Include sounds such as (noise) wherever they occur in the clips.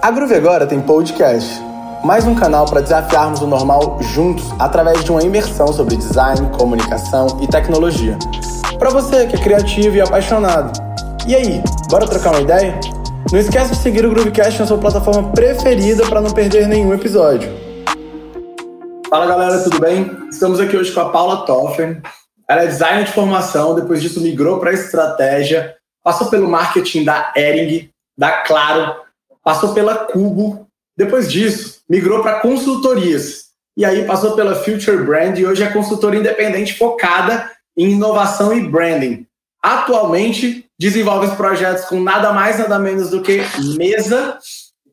A Groove agora tem podcast, mais um canal para desafiarmos o normal juntos através de uma imersão sobre design, comunicação e tecnologia. Para você que é criativo e apaixonado. E aí, bora trocar uma ideia? Não esquece de seguir o Groovecast na sua plataforma preferida para não perder nenhum episódio. Fala galera, tudo bem? Estamos aqui hoje com a Paula Toffer. Ela é designer de formação, depois disso migrou para estratégia, passou pelo marketing da Ering, da Claro, passou pela Cubo, depois disso migrou para consultorias e aí passou pela Future Brand e hoje é consultora independente focada em inovação e branding. Atualmente desenvolve projetos com nada mais nada menos do que Mesa,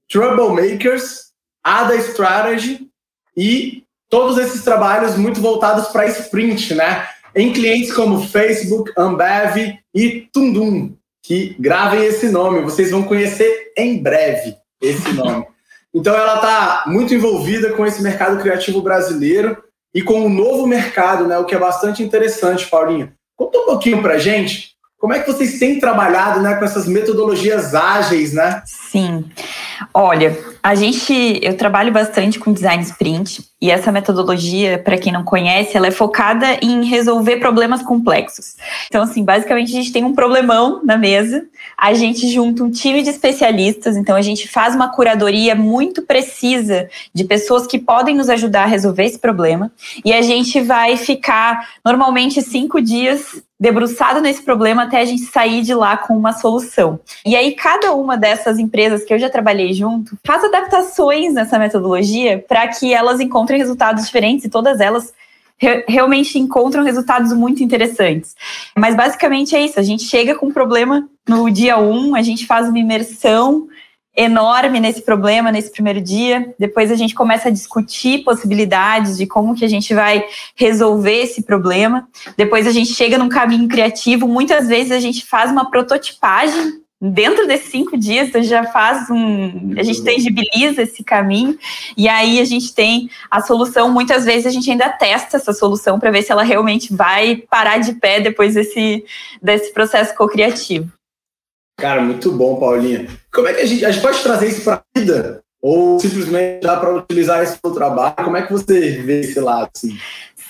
Troublemakers, Ada Strategy e todos esses trabalhos muito voltados para sprint, né? Em clientes como Facebook, Ambev e Tundum, que gravem esse nome, vocês vão conhecer em breve esse nome. Então ela está muito envolvida com esse mercado criativo brasileiro e com o novo mercado, né? O que é bastante interessante, Paulinha. Conta um pouquinho para gente como é que vocês têm trabalhado né, com essas metodologias ágeis, né? Sim. Olha, a gente, eu trabalho bastante com design sprint e essa metodologia, para quem não conhece, ela é focada em resolver problemas complexos. Então, assim, basicamente a gente tem um problemão na mesa, a gente junta um time de especialistas, então a gente faz uma curadoria muito precisa de pessoas que podem nos ajudar a resolver esse problema e a gente vai ficar normalmente cinco dias debruçado nesse problema até a gente sair de lá com uma solução. E aí, cada uma dessas empresas que eu já trabalhei junto faz adaptações nessa metodologia para que elas encontrem resultados diferentes e todas elas re realmente encontram resultados muito interessantes. Mas basicamente é isso: a gente chega com um problema no dia 1, um, a gente faz uma imersão enorme nesse problema nesse primeiro dia. Depois a gente começa a discutir possibilidades de como que a gente vai resolver esse problema. Depois a gente chega num caminho criativo. Muitas vezes a gente faz uma prototipagem dentro desses cinco dias a gente já faz um, a gente tangibiliza esse caminho e aí a gente tem a solução. Muitas vezes a gente ainda testa essa solução para ver se ela realmente vai parar de pé depois desse, desse processo co-criativo. Cara, muito bom, Paulinha. Como é que a gente, a gente pode trazer isso para a vida? Ou simplesmente dá para utilizar isso para o trabalho? Como é que você vê esse lado? Assim?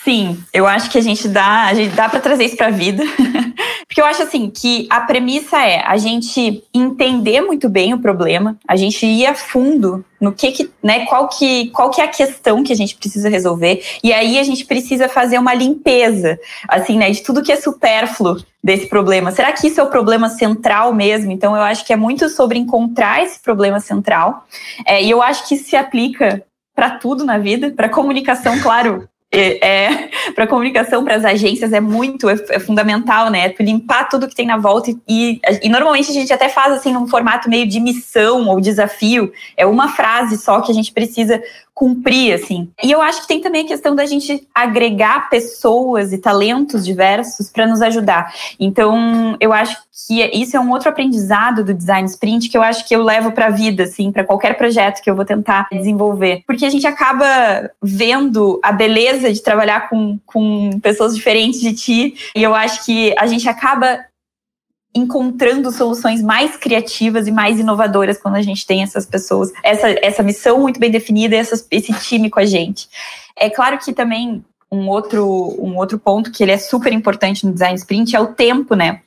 Sim, eu acho que a gente dá, a gente dá para trazer isso para a vida. (laughs) Porque eu acho assim que a premissa é a gente entender muito bem o problema, a gente ir a fundo no que, que né, qual que qual que é a questão que a gente precisa resolver e aí a gente precisa fazer uma limpeza, assim, né, de tudo que é supérfluo desse problema. Será que isso é o problema central mesmo? Então eu acho que é muito sobre encontrar esse problema central. É, e eu acho que isso se aplica para tudo na vida, para comunicação, claro, é, (laughs) para comunicação, para as agências é muito, é, é, fundamental, né? Limpar tudo que tem na volta e, e, normalmente a gente até faz assim num formato meio de missão ou desafio. É uma frase só que a gente precisa cumprir, assim. E eu acho que tem também a questão da gente agregar pessoas e talentos diversos para nos ajudar. Então, eu acho que isso é um outro aprendizado do design sprint que eu acho que eu levo para a vida, assim, para qualquer projeto que eu vou tentar desenvolver. Porque a gente acaba vendo a beleza de trabalhar com, com pessoas diferentes de ti, e eu acho que a gente acaba encontrando soluções mais criativas e mais inovadoras quando a gente tem essas pessoas, essa, essa missão muito bem definida e essa, esse time com a gente. É claro que também um outro, um outro ponto que ele é super importante no design sprint é o tempo, né?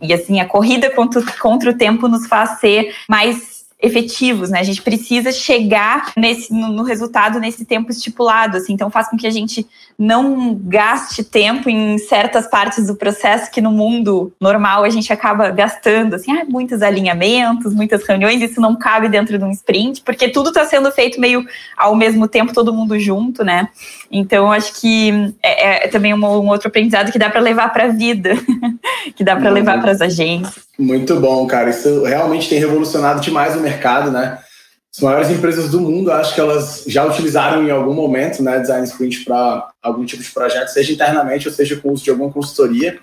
E assim, a corrida contra, contra o tempo nos faz ser mais efetivos, né? A gente precisa chegar nesse, no, no, resultado nesse tempo estipulado, assim, então faz com que a gente não gaste tempo em certas partes do processo que no mundo normal a gente acaba gastando, assim, ah, muitos alinhamentos, muitas reuniões, isso não cabe dentro de um sprint, porque tudo está sendo feito meio ao mesmo tempo, todo mundo junto, né? Então, acho que é, é também um, um, outro aprendizado que dá para levar para a vida, (laughs) que dá para levar para as agências. Muito bom, cara. Isso realmente tem revolucionado demais o mercado, né? As maiores empresas do mundo, acho que elas já utilizaram em algum momento, né, design sprint para algum tipo de projeto, seja internamente ou seja com uso de alguma consultoria.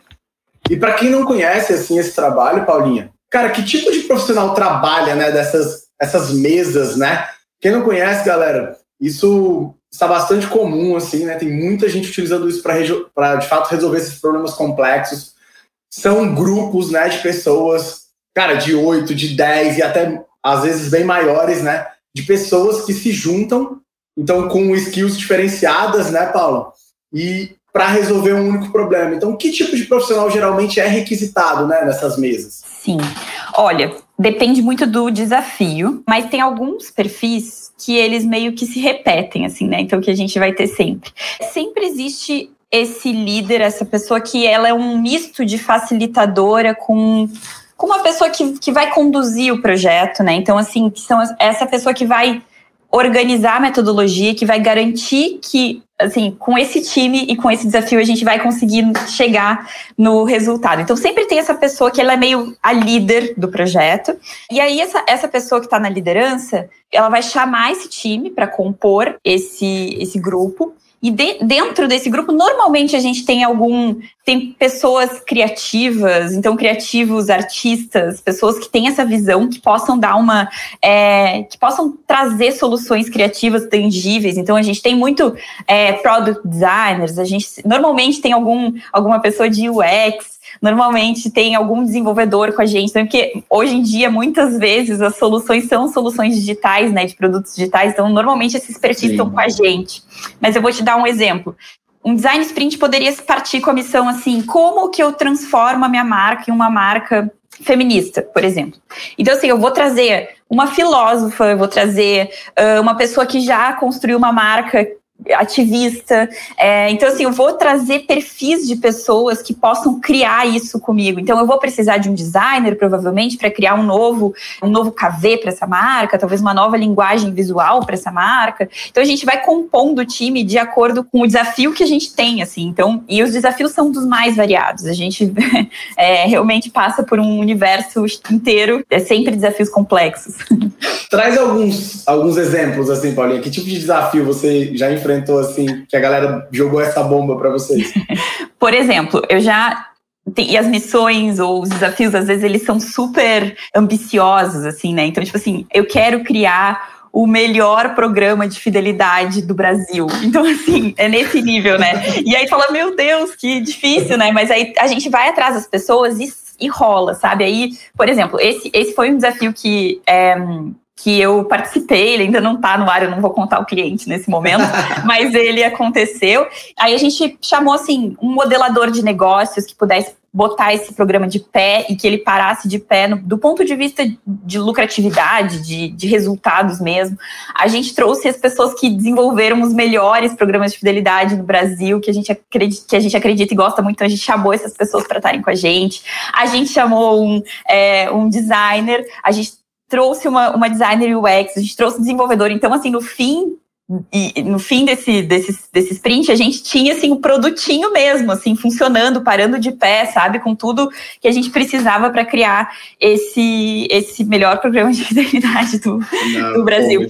E para quem não conhece assim esse trabalho, Paulinha, cara, que tipo de profissional trabalha, né, dessas essas mesas, né? Quem não conhece, galera, isso está bastante comum assim, né? Tem muita gente utilizando isso para de fato resolver esses problemas complexos. São grupos, né, de pessoas, cara, de 8, de 10 e até às vezes bem maiores, né? De pessoas que se juntam, então com skills diferenciadas, né, Paulo? E para resolver um único problema. Então, que tipo de profissional geralmente é requisitado, né, nessas mesas? Sim. Olha, depende muito do desafio, mas tem alguns perfis que eles meio que se repetem, assim, né? Então, que a gente vai ter sempre. Sempre existe esse líder, essa pessoa que ela é um misto de facilitadora com com uma pessoa que, que vai conduzir o projeto, né? Então, assim, que são essa pessoa que vai organizar a metodologia, que vai garantir que, assim, com esse time e com esse desafio a gente vai conseguir chegar no resultado. Então, sempre tem essa pessoa que ela é meio a líder do projeto. E aí, essa, essa pessoa que está na liderança, ela vai chamar esse time para compor esse, esse grupo. E de, dentro desse grupo, normalmente a gente tem algum. Tem pessoas criativas, então criativos, artistas, pessoas que têm essa visão, que possam dar uma. É, que possam trazer soluções criativas tangíveis. Então a gente tem muito é, product designers, a gente normalmente tem algum, alguma pessoa de UX, normalmente tem algum desenvolvedor com a gente, né? porque hoje em dia, muitas vezes, as soluções são soluções digitais, né, de produtos digitais, então normalmente esses perfis estão com a gente. Mas eu vou te dar um exemplo. Um design sprint poderia partir com a missão assim, como que eu transformo a minha marca em uma marca feminista, por exemplo. Então, assim, eu vou trazer uma filósofa, eu vou trazer uh, uma pessoa que já construiu uma marca ativista. É, então, assim, eu vou trazer perfis de pessoas que possam criar isso comigo. Então, eu vou precisar de um designer, provavelmente, para criar um novo, um novo KV para essa marca, talvez uma nova linguagem visual para essa marca. Então, a gente vai compondo o time de acordo com o desafio que a gente tem, assim. Então, e os desafios são dos mais variados. A gente (laughs) é, realmente passa por um universo inteiro, é sempre desafios complexos. (laughs) Traz alguns, alguns exemplos, assim, Paulinha. Que tipo de desafio você já enfrentou? Enfrentou assim, que a galera jogou essa bomba para vocês? (laughs) Por exemplo, eu já e as missões ou os desafios, às vezes, eles são super ambiciosos, assim, né? Então, tipo assim, eu quero criar o melhor programa de fidelidade do Brasil. Então, assim, é nesse nível, né? E aí fala, meu Deus, que difícil, né? Mas aí a gente vai atrás das pessoas e, e rola, sabe? Aí, por exemplo, esse, esse foi um desafio que é, que eu participei, ele ainda não está no ar, eu não vou contar o cliente nesse momento, (laughs) mas ele aconteceu. Aí a gente chamou assim um modelador de negócios que pudesse botar esse programa de pé e que ele parasse de pé no, do ponto de vista de lucratividade, de, de resultados mesmo. A gente trouxe as pessoas que desenvolveram os melhores programas de fidelidade no Brasil, que a gente acredita, que a gente acredita e gosta muito, então a gente chamou essas pessoas para estarem com a gente. A gente chamou um, é, um designer, a gente trouxe uma, uma designer UX, a gente trouxe um desenvolvedor. Então, assim, no fim e no fim desse, desse, desse sprint, a gente tinha assim o um produtinho mesmo, assim, funcionando, parando de pé, sabe? Com tudo que a gente precisava para criar esse, esse melhor programa de (laughs) fidelidade do, Não, do Brasil.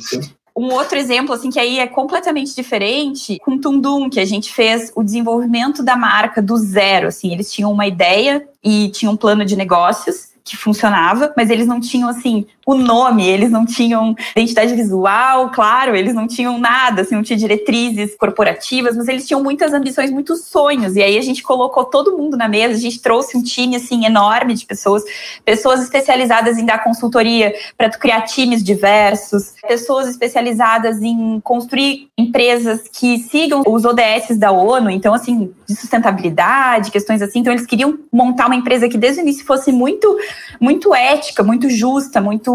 Um outro exemplo, assim, que aí é completamente diferente, com Tundum, que a gente fez o desenvolvimento da marca do zero, assim, eles tinham uma ideia e tinham um plano de negócios, que funcionava, mas eles não tinham assim o nome, eles não tinham identidade visual, claro, eles não tinham nada, assim, não tinha diretrizes corporativas, mas eles tinham muitas ambições, muitos sonhos. E aí a gente colocou todo mundo na mesa, a gente trouxe um time assim enorme de pessoas, pessoas especializadas em dar consultoria para criar times diversos, pessoas especializadas em construir empresas que sigam os ODS da ONU, então assim, de sustentabilidade, questões assim. Então eles queriam montar uma empresa que desde o início fosse muito muito ética, muito justa, muito,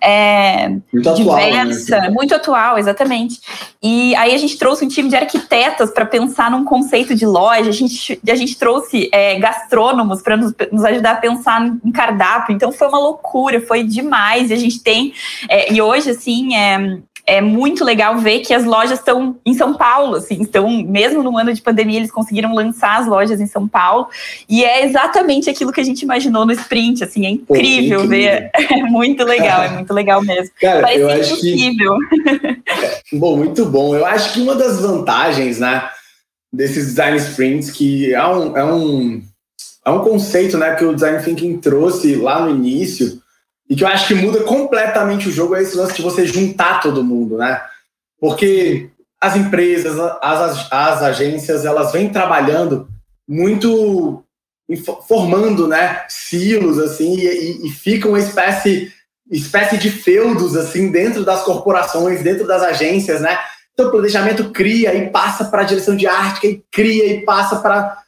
é, muito diversa, atual, né? muito atual, exatamente. E aí a gente trouxe um time de arquitetas para pensar num conceito de loja, a gente, a gente trouxe é, gastrônomos para nos, nos, ajudar a pensar em cardápio, então foi uma loucura, foi demais, e a gente tem, é, e hoje, assim, é, é muito legal ver que as lojas estão em São Paulo, assim, então, mesmo no ano de pandemia, eles conseguiram lançar as lojas em São Paulo, e é exatamente aquilo que a gente imaginou no sprint, assim, é incrível, Pô, ver, (laughs) é muito legal, é muito legal mesmo. Cara, Parece eu impossível. Que... (laughs) bom, muito bom. Eu acho que uma das vantagens, né, desses design sprints, que é um, é um, é um conceito, né, que o design thinking trouxe lá no início, e que eu acho que muda completamente o jogo é esse lance de você juntar todo mundo, né? Porque as empresas, as, as agências, elas vêm trabalhando muito formando, né, silos assim e, e uma espécie espécie de feudos assim dentro das corporações, dentro das agências, né? Então o planejamento cria e passa para a direção de arte, e cria e passa para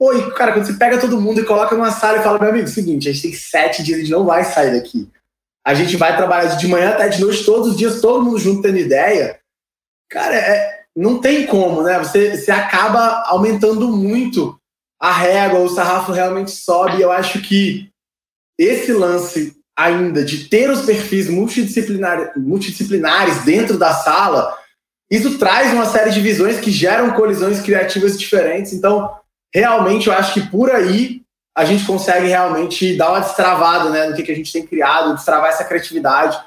Oi, cara, quando você pega todo mundo e coloca numa sala e fala, meu amigo, seguinte, a gente tem sete dias, a gente não vai sair daqui. A gente vai trabalhar de manhã até de noite, todos os dias, todo mundo junto tendo ideia. Cara, é, não tem como, né? Você, você acaba aumentando muito a régua, o sarrafo realmente sobe. Eu acho que esse lance ainda de ter os perfis multidisciplinares, multidisciplinares dentro da sala, isso traz uma série de visões que geram colisões criativas diferentes. Então, realmente, eu acho que por aí a gente consegue realmente dar uma destravada né, no que, que a gente tem criado, destravar essa criatividade,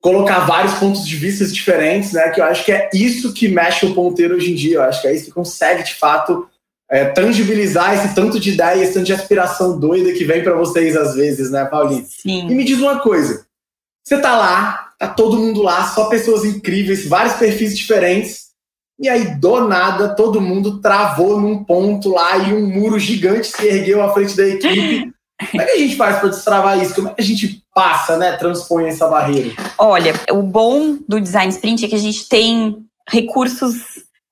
colocar vários pontos de vista diferentes, né? Que eu acho que é isso que mexe o ponteiro hoje em dia. Eu acho que é isso que consegue, de fato, é, tangibilizar esse tanto de ideia, esse tanto de aspiração doida que vem para vocês às vezes, né, Paulinho? Sim. E me diz uma coisa: você tá lá, tá todo mundo lá, só pessoas incríveis, vários perfis diferentes, e aí do nada todo mundo travou num ponto lá e um muro gigante se ergueu à frente da equipe. Como é que a gente faz para destravar isso? Como é que a gente passa, né, transpõe essa barreira? Olha, o bom do design sprint é que a gente tem recursos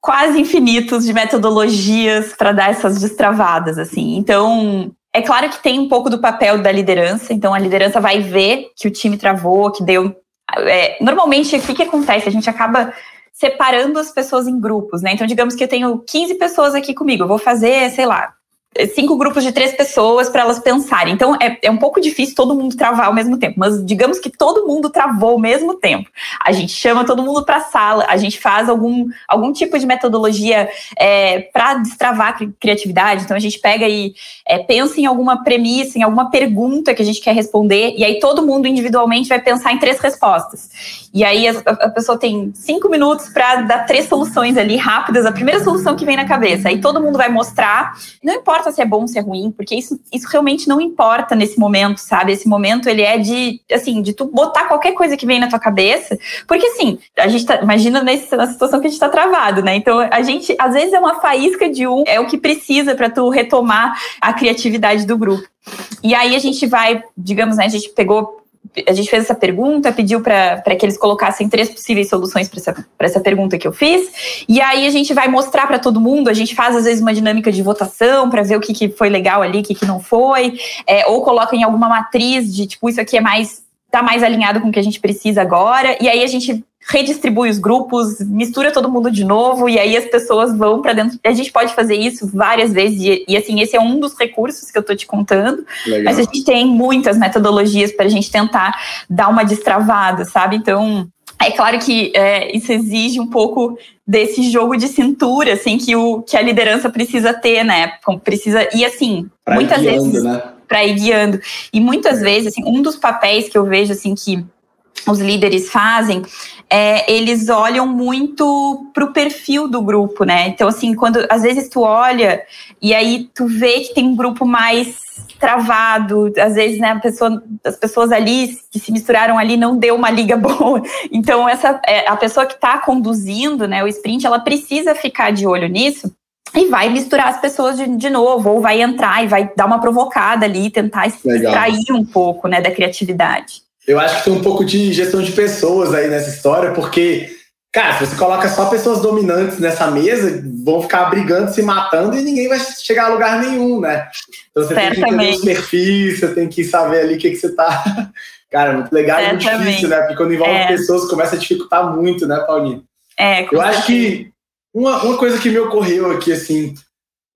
quase infinitos de metodologias para dar essas destravadas, assim. Então, é claro que tem um pouco do papel da liderança, então a liderança vai ver que o time travou, que deu. É, normalmente, o que, que acontece? A gente acaba separando as pessoas em grupos, né? Então, digamos que eu tenho 15 pessoas aqui comigo, eu vou fazer, sei lá, cinco grupos de três pessoas para elas pensarem. Então é, é um pouco difícil todo mundo travar ao mesmo tempo, mas digamos que todo mundo travou ao mesmo tempo. A gente chama todo mundo para a sala, a gente faz algum, algum tipo de metodologia é, para destravar a criatividade. Então a gente pega e é, pensa em alguma premissa, em alguma pergunta que a gente quer responder, e aí todo mundo individualmente vai pensar em três respostas. E aí a, a pessoa tem cinco minutos para dar três soluções ali rápidas, a primeira solução que vem na cabeça. Aí todo mundo vai mostrar, não importa importa se é bom ou se é ruim, porque isso, isso realmente não importa nesse momento, sabe? Esse momento ele é de, assim, de tu botar qualquer coisa que vem na tua cabeça, porque assim, a gente tá, imagina nesse, na situação que a gente tá travado, né? Então a gente, às vezes é uma faísca de um, é o que precisa para tu retomar a criatividade do grupo. E aí a gente vai, digamos, né, a gente pegou a gente fez essa pergunta, pediu para que eles colocassem três possíveis soluções para essa, essa pergunta que eu fiz. E aí a gente vai mostrar para todo mundo, a gente faz às vezes uma dinâmica de votação para ver o que, que foi legal ali, o que, que não foi, é, ou coloca em alguma matriz de tipo, isso aqui é mais. tá mais alinhado com o que a gente precisa agora. E aí a gente redistribui os grupos, mistura todo mundo de novo e aí as pessoas vão para dentro. A gente pode fazer isso várias vezes e, e, assim esse é um dos recursos que eu tô te contando. Legal. Mas a gente tem muitas metodologias para a gente tentar dar uma destravada, sabe? Então é claro que é, isso exige um pouco desse jogo de cintura, assim, que, o, que a liderança precisa ter, né? Precisa, e assim, pra muitas guiando, vezes. Né? Para ir guiando. E muitas é. vezes, assim, um dos papéis que eu vejo, assim, que os líderes fazem, é, eles olham muito para o perfil do grupo, né? Então, assim, quando às vezes tu olha e aí tu vê que tem um grupo mais travado, às vezes, né, a pessoa, as pessoas ali que se misturaram ali não deu uma liga (laughs) boa. Então, essa é, a pessoa que está conduzindo, né, o sprint, ela precisa ficar de olho nisso e vai misturar as pessoas de, de novo, ou vai entrar e vai dar uma provocada ali, tentar extrair um pouco, né, da criatividade. Eu acho que tem um pouco de gestão de pessoas aí nessa história, porque, cara, se você coloca só pessoas dominantes nessa mesa, vão ficar brigando, se matando e ninguém vai chegar a lugar nenhum, né? Então você Certamente. tem que entender os perfis, você tem que saber ali o que, que você tá. (laughs) Cara, muito legal e muito difícil, né? Porque quando envolve é. pessoas, começa a dificultar muito, né, Paulinho? É, Eu acho que uma, uma coisa que me ocorreu aqui, assim,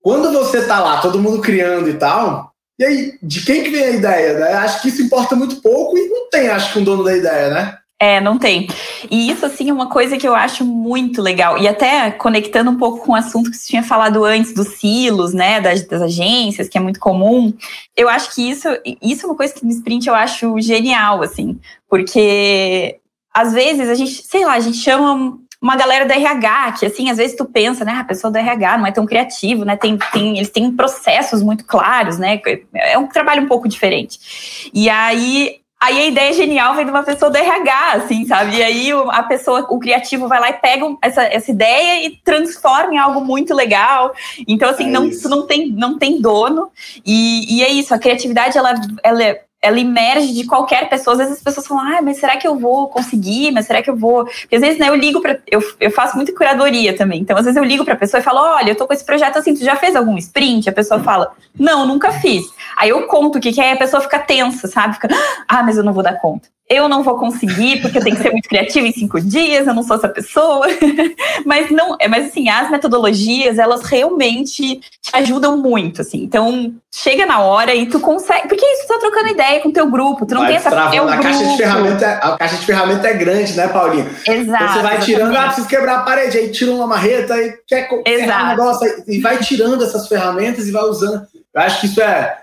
quando você tá lá, todo mundo criando e tal, e aí, de quem que vem a ideia, né? Acho que isso importa muito pouco e não tem, acho que, um dono da ideia, né? É, não tem. E isso, assim, é uma coisa que eu acho muito legal. E até conectando um pouco com o assunto que você tinha falado antes dos silos, né, das, das, agências, que é muito comum. Eu acho que isso, isso é uma coisa que no sprint eu acho genial, assim. Porque, às vezes, a gente, sei lá, a gente chama uma galera da RH, que assim, às vezes tu pensa, né, a pessoa do RH não é tão criativo, né, tem, tem, eles têm processos muito claros, né, é um trabalho um pouco diferente. E aí, Aí a ideia genial vem de uma pessoa do RH, assim, sabe? E aí a pessoa, o criativo vai lá e pega essa, essa ideia e transforma em algo muito legal. Então, assim, é não, não, tem, não tem dono. E, e é isso, a criatividade, ela, ela é ela emerge de qualquer pessoa. Às vezes as pessoas falam, ah, mas será que eu vou conseguir? Mas será que eu vou? Porque às vezes, né, eu ligo para eu, eu faço muito curadoria também. Então, às vezes eu ligo para a pessoa e falo, olha, eu tô com esse projeto assim, tu já fez algum sprint? A pessoa fala, não, nunca fiz. Aí eu conto o que, que é, a pessoa fica tensa, sabe? Fica, ah, mas eu não vou dar conta eu não vou conseguir porque eu tenho que ser muito criativa em cinco dias, eu não sou essa pessoa. (laughs) mas não, é, mas assim, as metodologias, elas realmente te ajudam muito, assim. Então, chega na hora e tu consegue, porque isso tu tá trocando ideia com o teu grupo, tu não vai tem essa é um a caixa de ferramenta, a caixa de ferramenta é grande, né, Paulinho? Exato. Então, você vai tirando, ah, preciso quebrar a parede, aí tira uma marreta e quer Exato. um negócio e vai tirando essas ferramentas e vai usando. Eu acho que isso é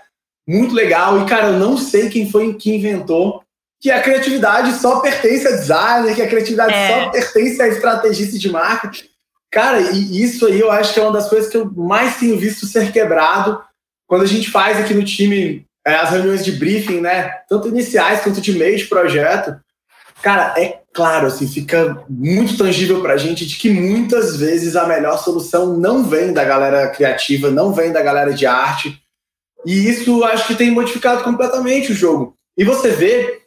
muito legal e cara, eu não sei quem foi que inventou que a criatividade só pertence a designer, que a criatividade é. só pertence a estrategista de marca. Cara, e isso aí eu acho que é uma das coisas que eu mais tenho visto ser quebrado quando a gente faz aqui no time é, as reuniões de briefing, né? Tanto iniciais quanto de meio de projeto. Cara, é claro, assim, fica muito tangível para a gente de que muitas vezes a melhor solução não vem da galera criativa, não vem da galera de arte. E isso acho que tem modificado completamente o jogo. E você vê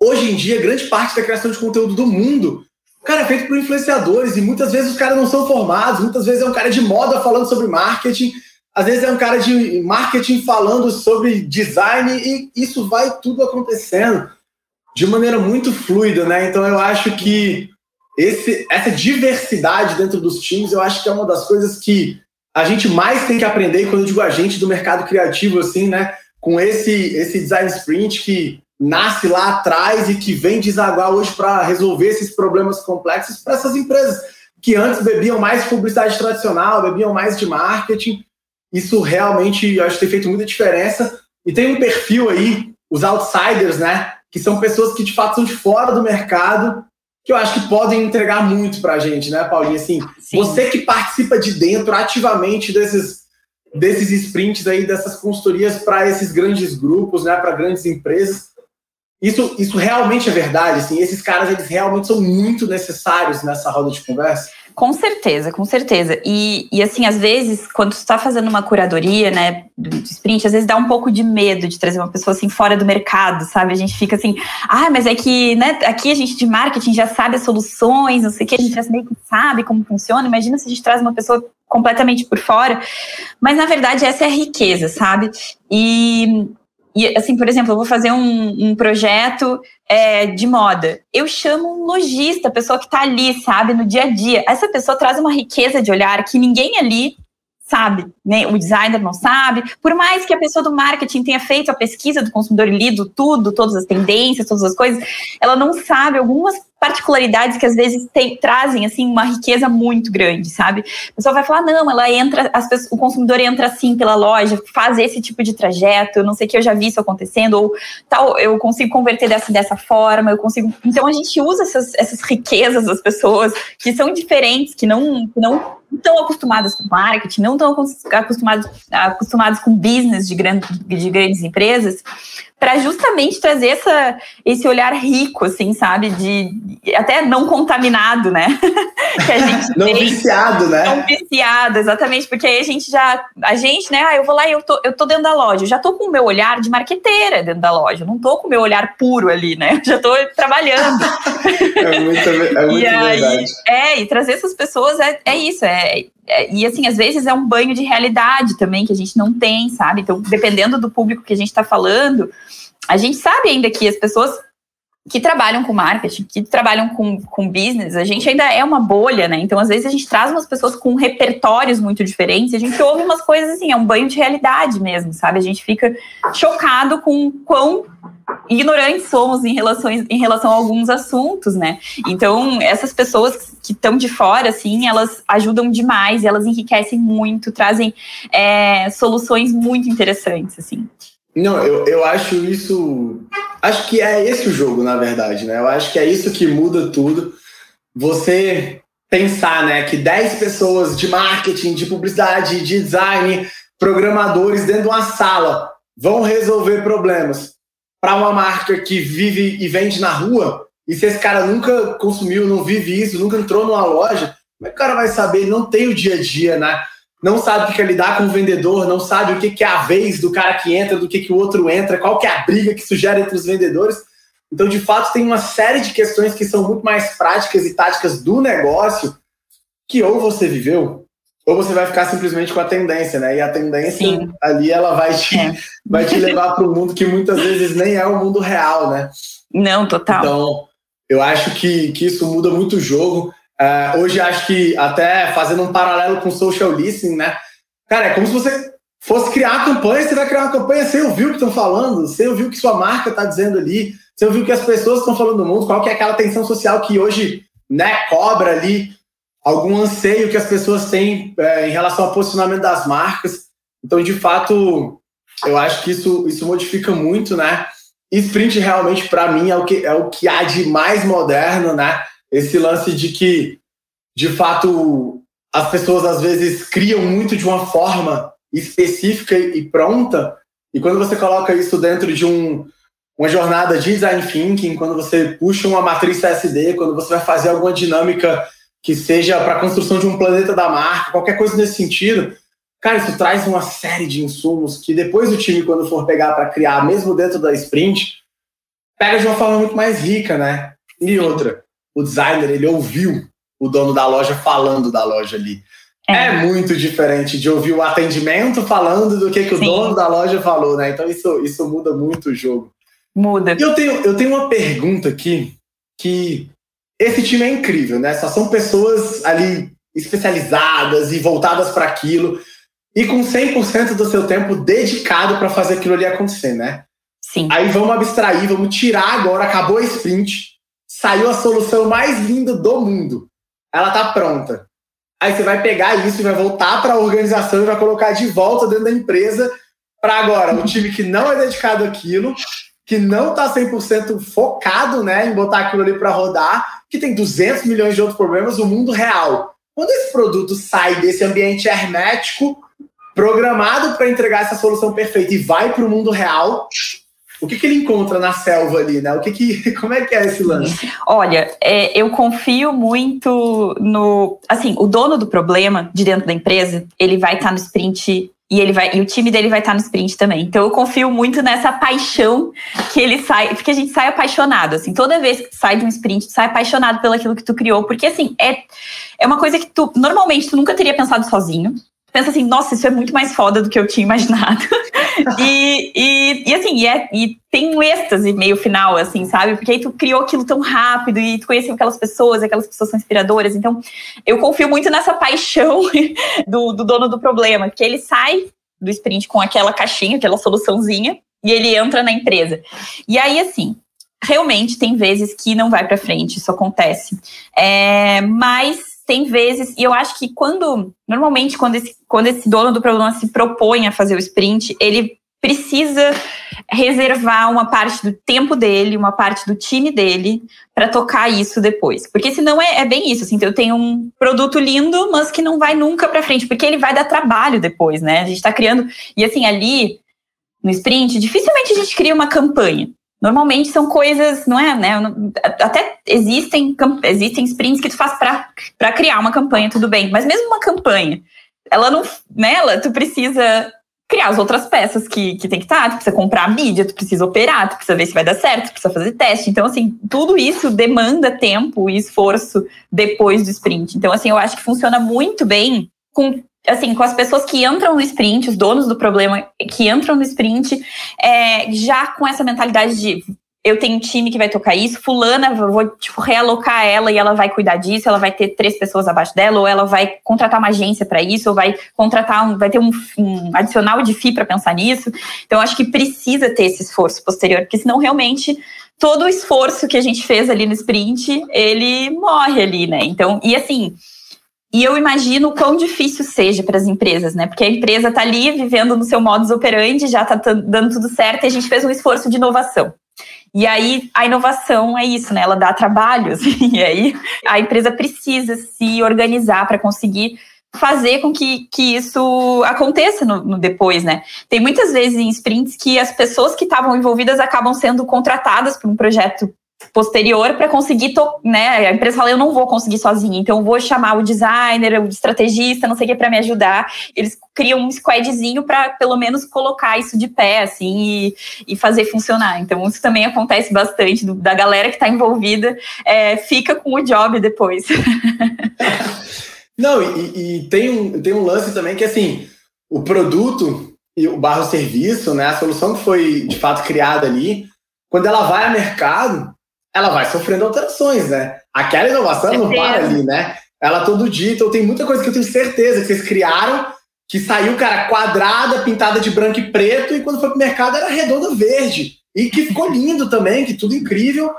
hoje em dia, grande parte da criação de conteúdo do mundo, cara, é feito por influenciadores, e muitas vezes os caras não são formados, muitas vezes é um cara de moda falando sobre marketing, às vezes é um cara de marketing falando sobre design, e isso vai tudo acontecendo de maneira muito fluida, né? Então eu acho que esse, essa diversidade dentro dos times, eu acho que é uma das coisas que a gente mais tem que aprender, quando eu digo a gente do mercado criativo, assim, né? Com esse, esse design sprint que nasce lá atrás e que vem desaguar hoje para resolver esses problemas complexos para essas empresas que antes bebiam mais de publicidade tradicional, bebiam mais de marketing. Isso realmente acho que tem feito muita diferença. E tem um perfil aí, os outsiders, né? Que são pessoas que de fato são de fora do mercado, que eu acho que podem entregar muito para a gente, né, Paulinha? Assim, Sim. você que participa de dentro ativamente desses, desses sprints aí, dessas consultorias para esses grandes grupos, né, para grandes empresas. Isso, isso realmente é verdade, assim, esses caras eles realmente são muito necessários nessa roda de conversa. Com certeza, com certeza. E, e assim, às vezes, quando tu está fazendo uma curadoria, né, do sprint, às vezes dá um pouco de medo de trazer uma pessoa assim fora do mercado, sabe? A gente fica assim, ah, mas é que, né, aqui a gente de marketing já sabe as soluções, não sei o que, a gente já meio que sabe como funciona. Imagina se a gente traz uma pessoa completamente por fora. Mas na verdade essa é a riqueza, sabe? E e, assim, por exemplo, eu vou fazer um, um projeto é, de moda. Eu chamo um lojista, a pessoa que está ali, sabe, no dia a dia. Essa pessoa traz uma riqueza de olhar que ninguém ali sabe, né? O designer não sabe. Por mais que a pessoa do marketing tenha feito a pesquisa do consumidor e lido tudo, todas as tendências, todas as coisas, ela não sabe algumas particularidades que às vezes tem, trazem assim uma riqueza muito grande, sabe? A pessoa vai falar não, ela entra, pessoas, o consumidor entra assim pela loja, faz esse tipo de trajeto, não sei que eu já vi isso acontecendo ou tal, eu consigo converter dessa dessa forma, eu consigo. Então a gente usa essas, essas riquezas das pessoas que são diferentes, que não que não estão acostumadas com marketing, não estão acostumados, acostumados com business de, grande, de grandes empresas, para justamente trazer essa, esse olhar rico, assim, sabe? De, até não contaminado, né? (laughs) que a gente não tem. viciado, né? Não viciado, exatamente, porque aí a gente já, a gente, né? Ah, eu vou lá e eu tô, eu tô dentro da loja, eu já tô com o meu olhar de marqueteira dentro da loja, eu não tô com o meu olhar puro ali, né? Eu já tô trabalhando. (laughs) é muito, é muito e aí, verdade. É, e trazer essas pessoas é, é isso, é, e assim, às vezes é um banho de realidade também que a gente não tem, sabe? Então, dependendo do público que a gente está falando, a gente sabe ainda que as pessoas que trabalham com marketing, que trabalham com, com business, a gente ainda é uma bolha, né? Então, às vezes, a gente traz umas pessoas com repertórios muito diferentes, a gente ouve umas coisas assim, é um banho de realidade mesmo, sabe? A gente fica chocado com quão ignorantes somos em relação, em relação a alguns assuntos, né? Então, essas pessoas que estão de fora, assim, elas ajudam demais, elas enriquecem muito, trazem é, soluções muito interessantes, assim. Não, eu, eu acho isso. Acho que é esse o jogo, na verdade, né? Eu acho que é isso que muda tudo. Você pensar, né, que 10 pessoas de marketing, de publicidade, de design, programadores dentro de uma sala vão resolver problemas para uma marca que vive e vende na rua, e se esse cara nunca consumiu, não vive isso, nunca entrou numa loja, como é que o cara vai saber? Não tem o dia a dia, né? Não sabe o que é lidar com o vendedor, não sabe o que é a vez do cara que entra, do que, que o outro entra, qual que é a briga que sugere entre os vendedores. Então, de fato, tem uma série de questões que são muito mais práticas e táticas do negócio que ou você viveu, ou você vai ficar simplesmente com a tendência, né? E a tendência Sim. ali ela vai te, é. (laughs) vai te levar para um mundo que muitas vezes nem é o mundo real, né? Não, total. Então, eu acho que, que isso muda muito o jogo. Uh, hoje acho que até fazendo um paralelo com social listening, né? Cara, é como se você fosse criar uma campanha, você vai criar uma campanha sem ouvir o que estão falando, sem ouvir o que sua marca está dizendo ali, sem ouvir o que as pessoas estão falando no mundo, qual que é aquela tensão social que hoje né, cobra ali algum anseio que as pessoas têm é, em relação ao posicionamento das marcas. Então, de fato, eu acho que isso, isso modifica muito, né? E sprint realmente, para mim, é o, que, é o que há de mais moderno, né? Esse lance de que, de fato, as pessoas às vezes criam muito de uma forma específica e pronta, e quando você coloca isso dentro de um, uma jornada de design thinking, quando você puxa uma matriz CSD, quando você vai fazer alguma dinâmica que seja para a construção de um planeta da marca, qualquer coisa nesse sentido, cara, isso traz uma série de insumos que depois o time, quando for pegar para criar, mesmo dentro da sprint, pega de uma forma muito mais rica, né? E outra, o designer ele ouviu o dono da loja falando da loja ali. É. é muito diferente de ouvir o atendimento falando do que, que o dono da loja falou, né? Então isso, isso muda muito o jogo. Muda. E eu tenho, eu tenho uma pergunta aqui que esse time é incrível, né? Só são pessoas ali especializadas e voltadas para aquilo e com 100% do seu tempo dedicado para fazer aquilo ali acontecer, né? Sim. Aí vamos abstrair, vamos tirar agora, acabou a sprint, saiu a solução mais linda do mundo. Ela tá pronta. Aí você vai pegar isso e vai voltar para a organização e vai colocar de volta dentro da empresa para agora o time que não é dedicado àquilo, que não está 100% focado né, em botar aquilo ali para rodar, que tem 200 milhões de outros problemas, o mundo real. Quando esse produto sai desse ambiente hermético, programado para entregar essa solução perfeita e vai para o mundo real, o que, que ele encontra na selva ali, né? O que que, (laughs) como é que é esse lance? Olha, é, eu confio muito no, assim, o dono do problema de dentro da empresa, ele vai estar tá no sprint e ele vai e o time dele vai estar tá no sprint também. Então eu confio muito nessa paixão que ele sai, porque a gente sai apaixonado, assim, toda vez que tu sai de um sprint, tu sai apaixonado pelo aquilo que tu criou, porque assim, é é uma coisa que tu normalmente tu nunca teria pensado sozinho pensa assim, nossa, isso é muito mais foda do que eu tinha imaginado. (laughs) e, e, e, assim, e, é, e tem um êxtase meio final, assim, sabe? Porque aí tu criou aquilo tão rápido e tu conheceu aquelas pessoas, aquelas pessoas são inspiradoras. Então, eu confio muito nessa paixão (laughs) do, do dono do problema, que ele sai do sprint com aquela caixinha, aquela soluçãozinha, e ele entra na empresa. E aí, assim, realmente tem vezes que não vai para frente, isso acontece. É, mas tem vezes, e eu acho que quando, normalmente, quando esse, quando esse dono do problema se propõe a fazer o sprint, ele precisa reservar uma parte do tempo dele, uma parte do time dele para tocar isso depois. Porque senão é, é bem isso, assim, eu tenho um produto lindo, mas que não vai nunca para frente, porque ele vai dar trabalho depois, né? A gente está criando e assim ali no sprint, dificilmente a gente cria uma campanha. Normalmente são coisas, não é, né? Até existem, existem sprints que tu faz para criar uma campanha, tudo bem. Mas mesmo uma campanha, ela não. Nela, tu precisa criar as outras peças que, que tem que estar, tu precisa comprar a mídia, tu precisa operar, tu precisa ver se vai dar certo, tu precisa fazer teste. Então, assim, tudo isso demanda tempo e esforço depois do sprint. Então, assim, eu acho que funciona muito bem com assim, com as pessoas que entram no sprint, os donos do problema que entram no sprint, é, já com essa mentalidade de eu tenho um time que vai tocar isso, fulana, vou tipo, realocar ela e ela vai cuidar disso, ela vai ter três pessoas abaixo dela, ou ela vai contratar uma agência para isso, ou vai contratar um, vai ter um, um adicional de FII para pensar nisso. Então, acho que precisa ter esse esforço posterior, porque senão realmente todo o esforço que a gente fez ali no sprint, ele morre ali, né? Então, e assim, e eu imagino o quão difícil seja para as empresas, né? Porque a empresa está ali vivendo no seu modus operandi, já está dando tudo certo, e a gente fez um esforço de inovação. E aí a inovação é isso, né? Ela dá trabalho, assim, (laughs) e aí a empresa precisa se organizar para conseguir fazer com que, que isso aconteça no, no, depois, né? Tem muitas vezes em sprints que as pessoas que estavam envolvidas acabam sendo contratadas para um projeto posterior para conseguir, né? A empresa fala, eu não vou conseguir sozinha, então eu vou chamar o designer, o estrategista, não sei o que, para me ajudar. Eles criam um squadzinho para pelo menos colocar isso de pé, assim, e, e, fazer funcionar. Então isso também acontece bastante do, da galera que está envolvida, é, fica com o job depois. (laughs) não, e, e, tem, um, tem um lance também que assim, o produto e o barro serviço, né? A solução que foi de fato criada ali, quando ela vai ao mercado, ela vai sofrendo alterações, né? Aquela inovação não para ali, né? Ela todo dia, então tem muita coisa que eu tenho certeza que vocês criaram, que saiu, cara, quadrada, pintada de branco e preto, e quando foi pro mercado era redonda verde. E que ficou (laughs) lindo também, que tudo incrível,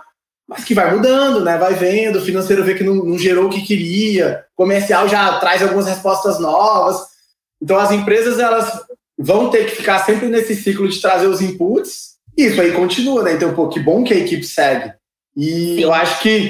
mas que vai mudando, né? Vai vendo, o financeiro vê que não, não gerou o que queria, comercial já traz algumas respostas novas. Então as empresas, elas vão ter que ficar sempre nesse ciclo de trazer os inputs, e isso aí continua, né? Então, pô, que bom que a equipe segue. E Sim. eu acho que,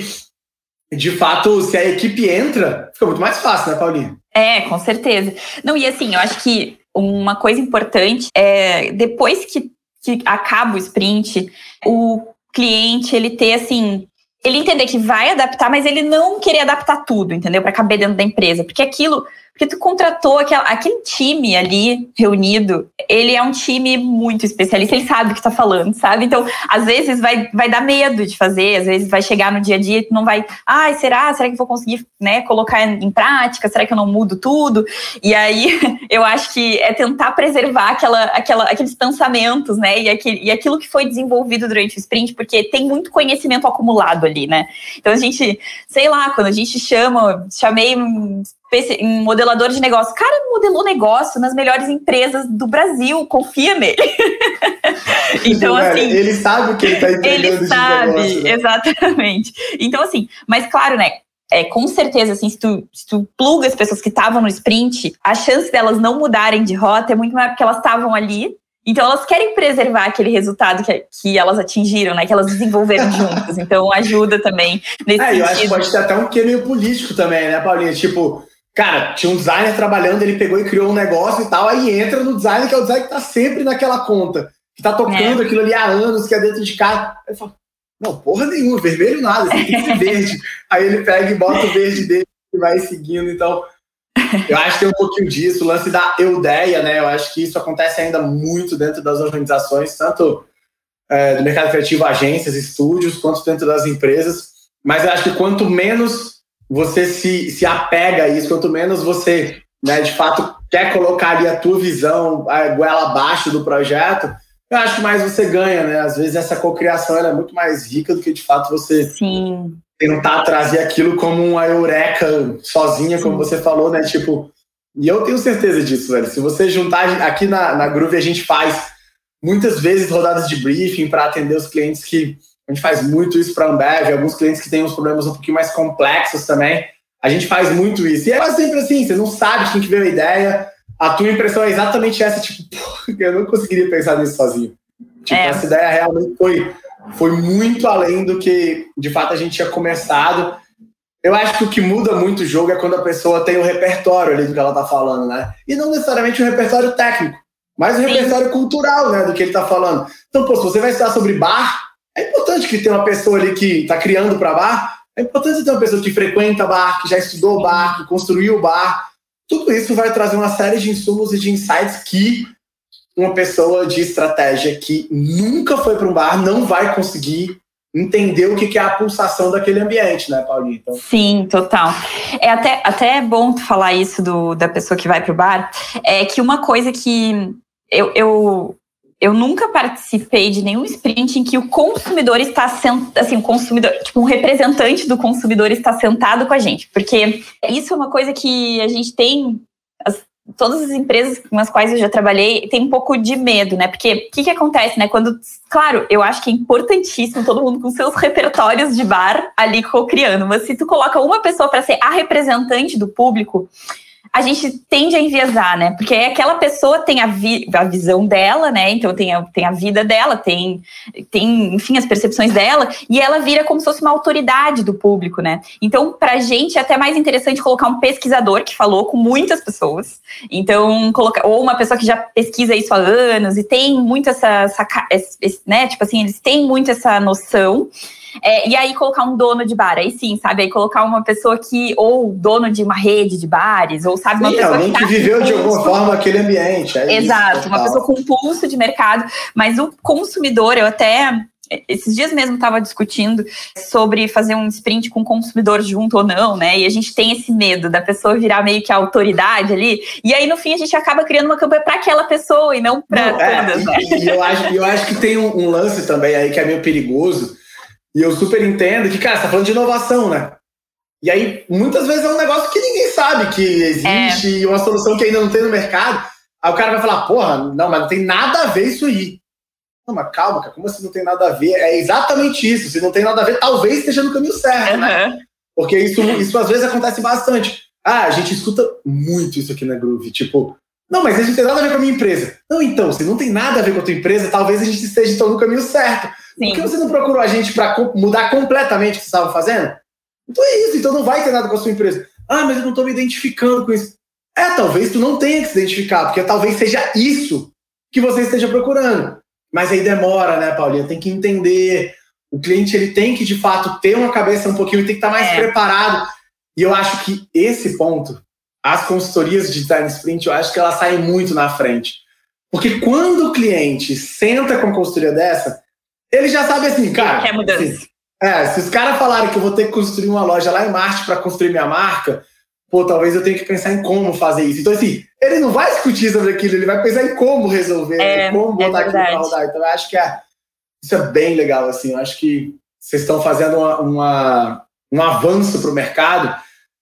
de fato, se a equipe entra, fica muito mais fácil, né, Paulinho? É, com certeza. Não, e assim, eu acho que uma coisa importante é depois que, que acaba o sprint, o cliente ele ter assim ele entender que vai adaptar, mas ele não querer adaptar tudo, entendeu? Para caber dentro da empresa. Porque aquilo, porque tu contratou aquele, aquele time ali reunido, ele é um time muito especialista, ele sabe o que tá falando, sabe? Então, às vezes vai, vai dar medo de fazer, às vezes vai chegar no dia a dia e tu não vai, ai, será? Será que vou conseguir, né, colocar em prática? Será que eu não mudo tudo? E aí, (laughs) eu acho que é tentar preservar aquela, aquela, aqueles pensamentos, né, e, aquele, e aquilo que foi desenvolvido durante o sprint, porque tem muito conhecimento acumulado ali, né? Então, a gente, sei lá, quando a gente chama, chamei um modelador de negócio. Cara, modelou negócio nas melhores empresas do Brasil, confia nele. (laughs) então, assim. Ele sabe o que ele está entendendo. Ele sabe, negócio, né? exatamente. Então, assim, mas claro, né? É, com certeza, assim, se tu, se tu pluga as pessoas que estavam no sprint, a chance delas não mudarem de rota é muito maior porque elas estavam ali. Então, elas querem preservar aquele resultado que, que elas atingiram, né? Que elas desenvolveram (laughs) juntas. Então, ajuda também nesse é, sentido. Eu acho que pode ter até um quê meio político também, né, Paulinha? Tipo, Cara, tinha um designer trabalhando, ele pegou e criou um negócio e tal, aí entra no designer, que é o designer que tá sempre naquela conta, que tá tocando é. aquilo ali há anos, que é dentro de casa. Aí fala, não, porra nenhuma, vermelho nada, tem que ser verde. (laughs) aí ele pega e bota o verde dele e vai seguindo. Então, eu acho que tem um pouquinho disso, o lance da eudeia, né? Eu acho que isso acontece ainda muito dentro das organizações, tanto é, do mercado criativo, agências, estúdios, quanto dentro das empresas. Mas eu acho que quanto menos você se, se apega a isso, quanto menos você, né, de fato, quer colocar ali a tua visão, a goela abaixo do projeto, eu acho que mais você ganha, né? Às vezes essa cocriação é muito mais rica do que de fato você Sim. tentar trazer aquilo como uma eureka sozinha, Sim. como você falou, né? Tipo, e eu tenho certeza disso, velho. Se você juntar aqui na, na Groove, a gente faz muitas vezes rodadas de briefing para atender os clientes que a gente faz muito isso para a Ambev, alguns clientes que têm uns problemas um pouquinho mais complexos também. A gente faz muito isso. E é sempre assim, você não sabe quem que veio a ideia, a tua impressão é exatamente essa, tipo, (laughs) eu não conseguiria pensar nisso sozinho. Tipo, é. essa ideia realmente foi, foi muito além do que, de fato, a gente tinha começado. Eu acho que o que muda muito o jogo é quando a pessoa tem o repertório ali do que ela tá falando, né? E não necessariamente o repertório técnico, mas o Sim. repertório cultural, né, do que ele tá falando. Então, pô, se você vai estudar sobre bar, é importante que tenha uma pessoa ali que está criando para bar, é importante ter uma pessoa que frequenta bar, que já estudou bar, que construiu o bar. Tudo isso vai trazer uma série de insumos e de insights que uma pessoa de estratégia que nunca foi para um bar não vai conseguir entender o que é a pulsação daquele ambiente, né, Paulinho? Então... Sim, total. É até, até bom falar isso do, da pessoa que vai para o bar, é que uma coisa que eu, eu eu nunca participei de nenhum sprint em que o consumidor está sentado, assim, o consumidor, tipo, um representante do consumidor está sentado com a gente, porque isso é uma coisa que a gente tem, as, todas as empresas com as quais eu já trabalhei tem um pouco de medo, né? Porque o que, que acontece, né? Quando, claro, eu acho que é importantíssimo todo mundo com seus repertórios de bar ali co-criando, mas se tu coloca uma pessoa para ser a representante do público, a gente tende a enviesar, né? Porque aquela pessoa tem a, vi a visão dela, né? Então tem a, tem a vida dela, tem, tem, enfim, as percepções dela, e ela vira como se fosse uma autoridade do público, né? Então, pra gente é até mais interessante colocar um pesquisador que falou com muitas pessoas. Então, colocar, ou uma pessoa que já pesquisa isso há anos e tem muito essa, essa né? Tipo assim, eles têm muito essa noção É, e aí colocar um dono de bar, aí sim, sabe? Aí colocar uma pessoa que, ou dono de uma rede de bares, ou sabe, uma sim, pessoa alguém que, que viveu de alguma forma aquele ambiente. É Exato, isso, uma pessoa com pulso de mercado, mas o consumidor, eu até esses dias mesmo estava discutindo sobre fazer um sprint com o consumidor junto ou não, né? E a gente tem esse medo da pessoa virar meio que a autoridade ali. E aí, no fim, a gente acaba criando uma campanha para aquela pessoa e não para todas, é, né? E, e, eu, acho, eu acho que tem um, um, lance também aí que é meio perigoso. E eu super entendo que, cara, você tá falando de inovação, né? E aí, muitas vezes é um negócio que ninguém sabe que existe, é. uma solução que ainda não tem no mercado. Aí o cara vai falar, porra, não, mas não tem nada a ver isso aí. Não, mas calma, cara, como assim não tem nada a ver? É exatamente isso. Se não tem nada a ver, talvez esteja no caminho certo, uhum. né? Porque isso, isso às vezes acontece bastante. Ah, a gente escuta muito isso aqui na Groove. Tipo, não, mas isso não tem nada a ver com a minha empresa. Não, então, se não tem nada a ver com a tua empresa, talvez a gente esteja então no caminho certo. Sim. Por que você não procurou a gente para mudar completamente o que você estava fazendo? Então é isso, então não vai ter nada com a sua empresa. Ah, mas eu não estou me identificando com isso. É, talvez tu não tenha que se identificar, porque talvez seja isso que você esteja procurando. Mas aí demora, né, Paulinha? Tem que entender. O cliente ele tem que, de fato, ter uma cabeça um pouquinho, tem que estar mais é. preparado. E eu acho que esse ponto, as consultorias de design sprint, eu acho que elas saem muito na frente. Porque quando o cliente senta com uma consultoria dessa, ele já sabe assim, cara. Quer mudança. Assim, é, se os caras falarem que eu vou ter que construir uma loja lá em Marte para construir minha marca, pô, talvez eu tenha que pensar em como fazer isso. Então, assim, ele não vai discutir sobre aquilo, ele vai pensar em como resolver, é, como é botar é aquilo pra rodar. Então, eu acho que é, isso é bem legal, assim. Eu acho que vocês estão fazendo uma, uma um avanço para o mercado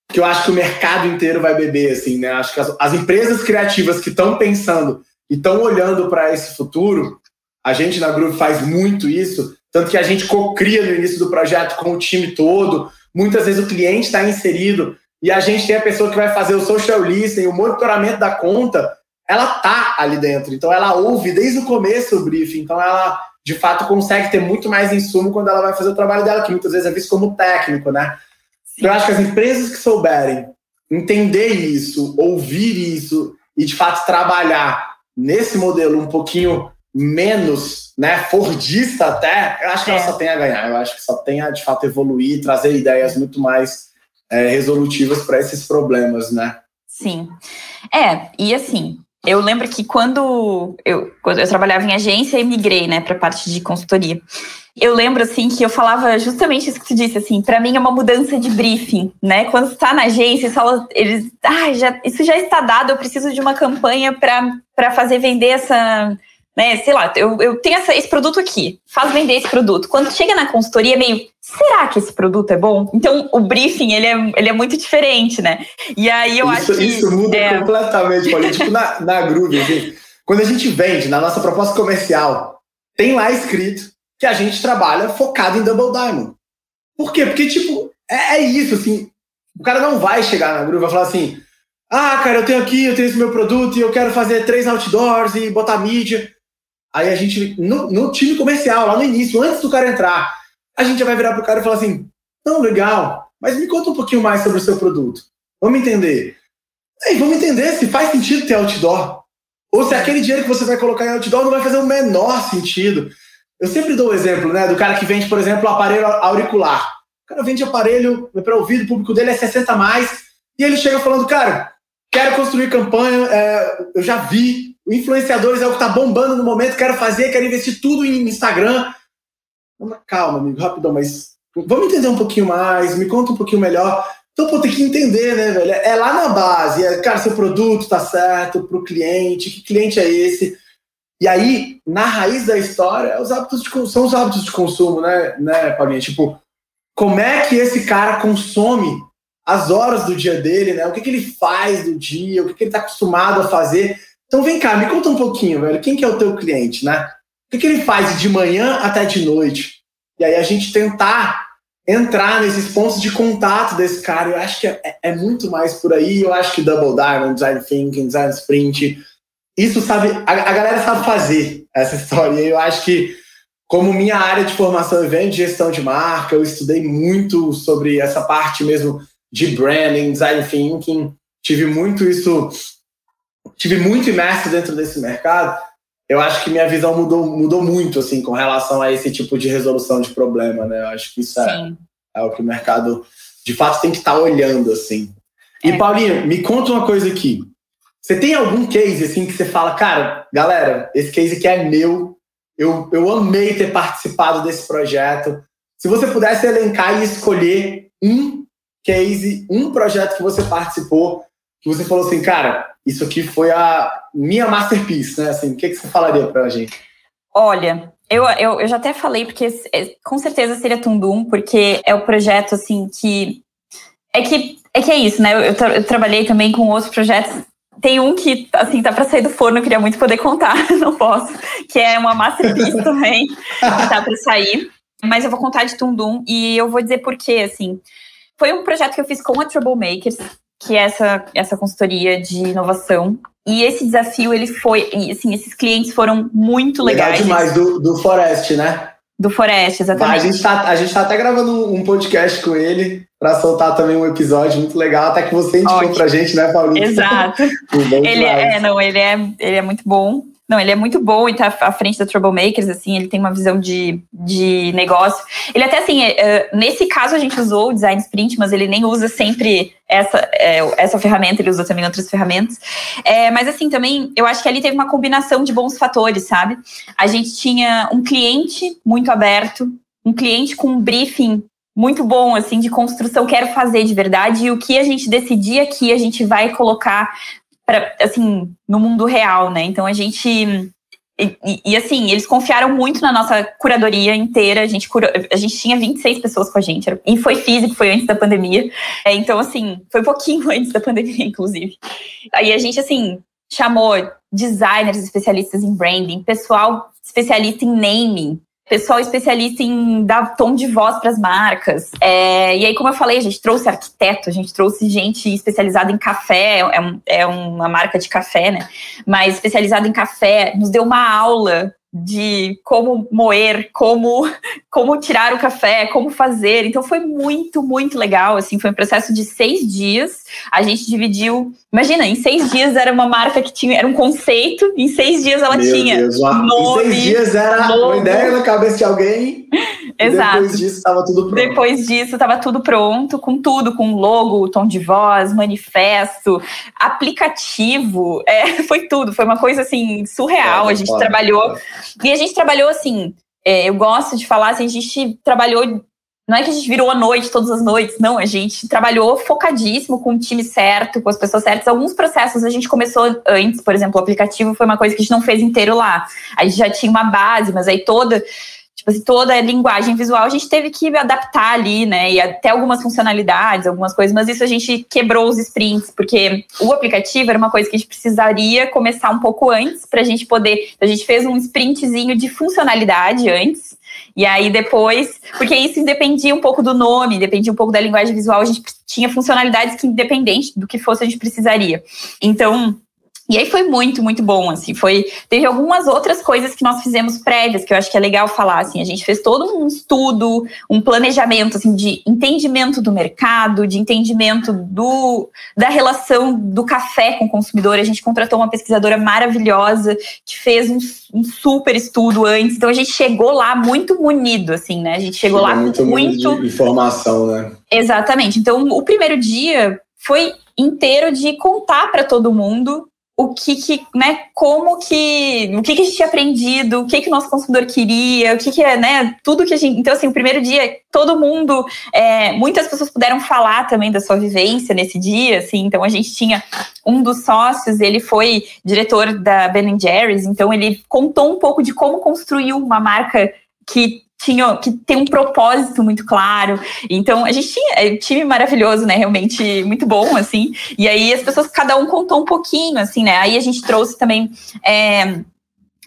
que eu acho que o mercado inteiro vai beber, assim, né? Acho que as, as empresas criativas que estão pensando e estão olhando para esse futuro, a gente na Groove faz muito isso, tanto que a gente co-cria no início do projeto com o time todo. Muitas vezes o cliente está inserido e a gente tem a pessoa que vai fazer o social listening, o monitoramento da conta, ela tá ali dentro. Então ela ouve desde o começo o briefing. Então ela, de fato, consegue ter muito mais insumo quando ela vai fazer o trabalho dela, que muitas vezes é visto como técnico, né? Então, eu acho que as empresas que souberem entender isso, ouvir isso e, de fato, trabalhar nesse modelo um pouquinho menos, né, fordista até, eu acho que é. ela só tem a ganhar. Eu acho que só tem a, de fato, evoluir, trazer ideias muito mais é, resolutivas para esses problemas, né? Sim. É, e assim, eu lembro que quando eu, quando eu trabalhava em agência e migrei, né, para a parte de consultoria. Eu lembro assim que eu falava justamente isso que tu disse assim, para mim é uma mudança de briefing, né? Quando está na agência, fala, eles, ah, já, isso já está dado, eu preciso de uma campanha para fazer vender essa né? Sei lá, eu, eu tenho essa, esse produto aqui, faz vender esse produto. Quando chega na consultoria, é meio, será que esse produto é bom? Então, o briefing, ele é, ele é muito diferente, né? E aí eu isso, acho que... Isso muda é... completamente, Paulinho. tipo, na, na Groove, assim, quando a gente vende, na nossa proposta comercial, tem lá escrito que a gente trabalha focado em Double Diamond. Por quê? Porque, tipo, é, é isso, assim, o cara não vai chegar na Groove e falar assim, ah, cara, eu tenho aqui, eu tenho esse meu produto e eu quero fazer três outdoors e botar mídia. Aí a gente, no, no, time comercial, lá no início, antes do cara entrar, a gente já vai virar pro cara e falar assim: não, legal, mas me conta um pouquinho mais sobre o seu produto. Vamos entender. Aí, vamos entender se faz sentido ter outdoor. Ou se aquele dinheiro que você vai colocar em outdoor não vai fazer o menor sentido. Eu sempre dou o exemplo, né, do cara que vende, por exemplo, aparelho auricular. O cara vende aparelho para ouvir, o público dele é 60 mais, e ele chega falando, cara, quero construir campanha, é, eu já vi influenciadores é o que está bombando no momento, quero fazer, quero investir tudo em Instagram. Calma, amigo, rapidão, mas vamos entender um pouquinho mais, me conta um pouquinho melhor. Então, pô, tem que entender, né, velho? É lá na base, é, cara, seu produto tá certo para o cliente, que cliente é esse? E aí, na raiz da história, é os hábitos de, são os hábitos de consumo, né, né, Paulinha? Tipo, como é que esse cara consome as horas do dia dele, né? O que, que ele faz do dia, o que, que ele está acostumado a fazer então vem cá, me conta um pouquinho, velho. Quem que é o teu cliente, né? O que, que ele faz de manhã até de noite? E aí a gente tentar entrar nesses pontos de contato desse cara. Eu acho que é, é muito mais por aí. Eu acho que Double Diamond, Design Thinking, Design Sprint, isso sabe, a, a galera sabe fazer essa história. Eu acho que, como minha área de formação vem de gestão de marca, eu estudei muito sobre essa parte mesmo de branding, design thinking. Tive muito isso tive muito imerso dentro desse mercado, eu acho que minha visão mudou, mudou muito, assim, com relação a esse tipo de resolução de problema, né? Eu acho que isso é, é, o que o mercado, de fato, tem que estar tá olhando, assim. E, é. Paulinha, me conta uma coisa aqui. Você tem algum case, assim, que você fala, cara, galera, esse case aqui é meu, eu, eu amei ter participado desse projeto. Se você pudesse elencar e escolher um case, um projeto que você participou, que você falou assim, cara, isso aqui foi a minha masterpiece, né? Assim, o que, que você falaria pra gente? Olha, eu, eu, eu já até falei, porque é, com certeza seria Tundum, porque é o projeto, assim, que... É que é, que é isso, né? Eu, eu, tra eu trabalhei também com outros projetos tem um que, assim, tá para sair do forno, eu queria muito poder contar, (laughs) não posso, que é uma masterpiece também, que tá para sair. Mas eu vou contar de Tundum e eu vou dizer por quê, assim. Foi um projeto que eu fiz com a Troublemakers, que é essa, essa consultoria de inovação. E esse desafio, ele foi, assim, esses clientes foram muito legais. Legal demais, do, do Forest, né? Do Forest, exatamente. A gente, tá, a gente tá até gravando um podcast com ele para soltar também um episódio muito legal, até que você indicou Ótimo. pra gente, né, Paulinho? Exato. (laughs) ele é, não, ele é, ele é muito bom. Não, ele é muito bom e tá à frente da Troublemakers, assim, ele tem uma visão de, de negócio. Ele até, assim, é, nesse caso a gente usou o Design Sprint, mas ele nem usa sempre essa, é, essa ferramenta, ele usa também outras ferramentas. É, mas, assim, também, eu acho que ali teve uma combinação de bons fatores, sabe? A gente tinha um cliente muito aberto, um cliente com um briefing muito bom, assim, de construção, quero fazer de verdade, e o que a gente decidir aqui, a gente vai colocar assim, no mundo real, né? Então a gente e, e, assim, eles confiaram muito na nossa curadoria inteira. A gente, cura, a gente tinha 26 pessoas com a gente. E foi físico, foi antes da pandemia. É, então, assim, foi um pouquinho (laughs) antes da pandemia, inclusive. Aí a gente, assim, chamou designers especialistas em branding, pessoal especialista em naming, pessoal especialista em dar tom de voz para as marcas. É, e aí, como eu falei, a gente trouxe arquiteto, a gente trouxe gente especializada em café, é, um, é uma marca de café, né? Mas especializada em café, nos deu uma aula de como moer, como (laughs) como tirar o café, como fazer. Então foi muito, muito legal. Assim, foi um processo de seis dias. A gente dividiu. Imagina, em seis dias era uma marca que tinha, era um conceito. Em seis dias ela Meu tinha Deus, nome. Em seis dias era logo. uma ideia na cabeça de alguém. (laughs) Exato. Depois disso estava tudo pronto. Depois disso estava tudo pronto, com tudo, com logo, tom de voz, manifesto, aplicativo, é, (laughs) foi tudo. Foi uma coisa assim surreal. É, a gente pode, trabalhou pode. e a gente trabalhou assim. É, eu gosto de falar assim, a gente trabalhou não é que a gente virou a noite todas as noites, não. A gente trabalhou focadíssimo com o time certo, com as pessoas certas. Alguns processos a gente começou antes, por exemplo, o aplicativo foi uma coisa que a gente não fez inteiro lá. A gente já tinha uma base, mas aí toda tipo assim, toda a linguagem visual a gente teve que adaptar ali, né? E até algumas funcionalidades, algumas coisas, mas isso a gente quebrou os sprints, porque o aplicativo era uma coisa que a gente precisaria começar um pouco antes para a gente poder. A gente fez um sprintzinho de funcionalidade antes. E aí depois, porque isso dependia um pouco do nome, dependia um pouco da linguagem visual, a gente tinha funcionalidades que independente do que fosse a gente precisaria. Então, e aí foi muito, muito bom, assim, foi... Teve algumas outras coisas que nós fizemos prévias, que eu acho que é legal falar, assim, a gente fez todo um estudo, um planejamento, assim, de entendimento do mercado, de entendimento do, da relação do café com o consumidor, a gente contratou uma pesquisadora maravilhosa, que fez um, um super estudo antes, então a gente chegou lá muito munido, assim, né, a gente chegou lá muito... muito informação, né? Exatamente, então o primeiro dia foi inteiro de contar para todo mundo o que, que né, como que, o que, que a gente tinha aprendido, o que, que o nosso consumidor queria, o que, que é, né, tudo que a gente. Então, assim, o primeiro dia, todo mundo, é, muitas pessoas puderam falar também da sua vivência nesse dia, assim, então a gente tinha um dos sócios, ele foi diretor da Ben Jerry's, então ele contou um pouco de como construiu uma marca que tinha, que tem um propósito muito claro. Então, a gente tinha é, um time maravilhoso, né? Realmente muito bom, assim. E aí as pessoas, cada um contou um pouquinho, assim, né? Aí a gente trouxe também. É,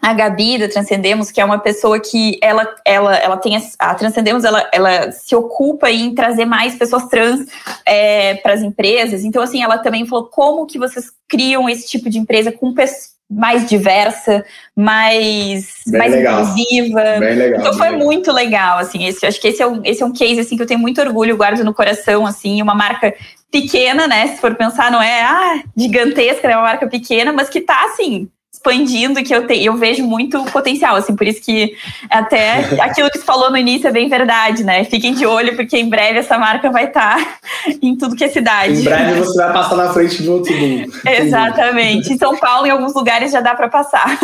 a Gabi da Transcendemos, que é uma pessoa que ela, ela, ela tem a, a Transcendemos, ela, ela se ocupa em trazer mais pessoas trans é, para as empresas. Então, assim, ela também falou como que vocês criam esse tipo de empresa com pessoas mais diversa, mais, mais inclusiva. Legal, então foi muito legal, assim, esse, acho que esse é, um, esse é um case, assim, que eu tenho muito orgulho, guardo no coração, assim, uma marca pequena, né, se for pensar, não é, ah, gigantesca, é uma marca pequena, mas que tá, assim, expandindo que eu, te, eu vejo muito potencial, assim, por isso que até (laughs) aquilo que você falou no início é bem verdade, né? Fiquem de olho, porque em breve essa marca vai estar tá (laughs) em tudo que é cidade. Em breve você vai passar na frente de outro mundo. (laughs) Exatamente. Em São Paulo, em alguns lugares, já dá para passar.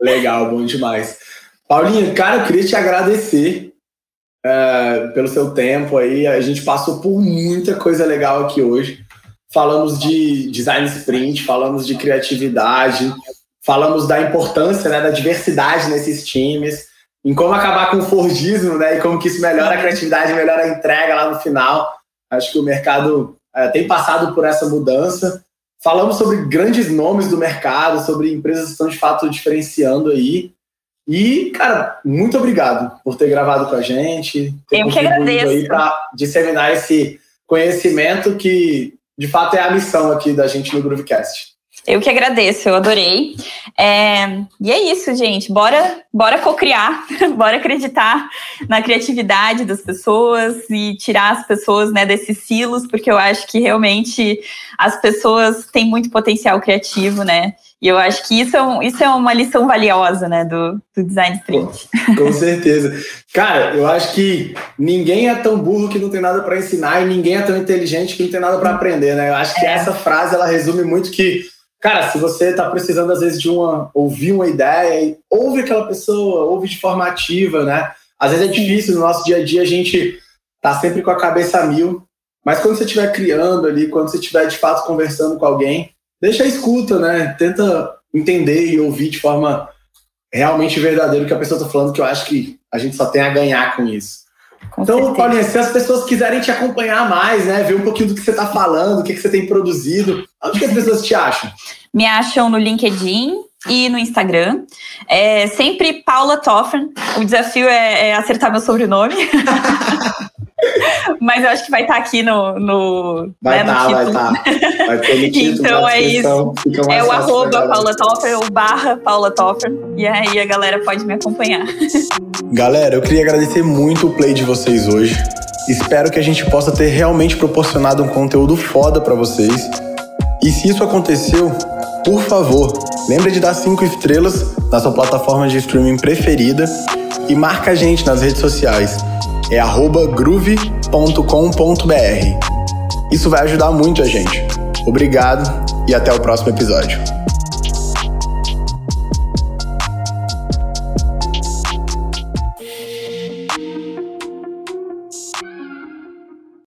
Legal, bom demais. Paulinha, cara, eu queria te agradecer uh, pelo seu tempo aí. A gente passou por muita coisa legal aqui hoje. Falamos de design sprint, falamos de criatividade, falamos da importância né, da diversidade nesses times, em como acabar com o Fordismo, né, e como que isso melhora a criatividade, melhora a entrega lá no final. Acho que o mercado uh, tem passado por essa mudança. Falamos sobre grandes nomes do mercado, sobre empresas que estão de fato diferenciando aí. E, cara, muito obrigado por ter gravado com a gente. Ter Eu que agradeço. aí para disseminar esse conhecimento que, de fato, é a missão aqui da gente no Groovecast. Eu que agradeço, eu adorei. É, e é isso, gente. Bora, bora co-criar, (laughs) bora acreditar na criatividade das pessoas e tirar as pessoas né, desses silos, porque eu acho que realmente as pessoas têm muito potencial criativo, né? E eu acho que isso é, um, isso é uma lição valiosa, né, do, do design sprint. (laughs) Com certeza. Cara, eu acho que ninguém é tão burro que não tem nada para ensinar e ninguém é tão inteligente que não tem nada para aprender, né? Eu acho que é. essa frase ela resume muito que, cara, se você está precisando às vezes de uma ouvir uma ideia, ouve aquela pessoa, ouve de forma ativa, né? Às vezes é difícil no nosso dia a dia a gente tá sempre com a cabeça a mil, mas quando você estiver criando ali, quando você estiver de fato conversando com alguém, deixa a escuta, né? Tenta entender e ouvir de forma realmente verdadeira o que a pessoa está falando, que eu acho que a gente só tem a ganhar com isso. Com então, certeza. Paulinha, se as pessoas quiserem te acompanhar mais, né? Ver um pouquinho do que você está falando, o que, que você tem produzido, onde que as pessoas te acham? Me acham no LinkedIn e no Instagram. É sempre Paula Toffen. O desafio é, é acertar meu sobrenome. (laughs) Mas eu acho que vai estar tá aqui no, no, vai né, tá, no título. Vai tá. vai ter (laughs) título, então é isso. É o arroba Paula Toffer, o barra Paula Toffer. E aí a galera pode me acompanhar. Galera, eu queria agradecer muito o play de vocês hoje. Espero que a gente possa ter realmente proporcionado um conteúdo foda para vocês. E se isso aconteceu, por favor, lembre de dar cinco estrelas na sua plataforma de streaming preferida e marca a gente nas redes sociais é groove.com.br. Isso vai ajudar muito a gente. Obrigado e até o próximo episódio.